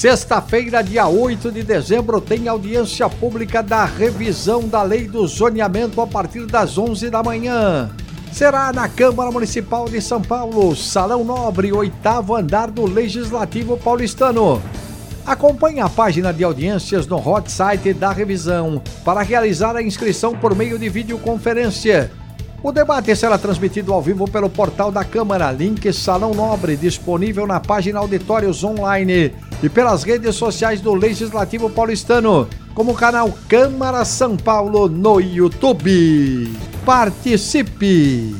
Sexta-feira, dia 8 de dezembro, tem audiência pública da revisão da lei do zoneamento a partir das 11 da manhã. Será na Câmara Municipal de São Paulo, Salão Nobre, oitavo andar do Legislativo Paulistano. Acompanhe a página de audiências no hot site da revisão para realizar a inscrição por meio de videoconferência. O debate será transmitido ao vivo pelo portal da Câmara, link Salão Nobre, disponível na página Auditórios Online e pelas redes sociais do Legislativo Paulistano, como o canal Câmara São Paulo no YouTube. Participe!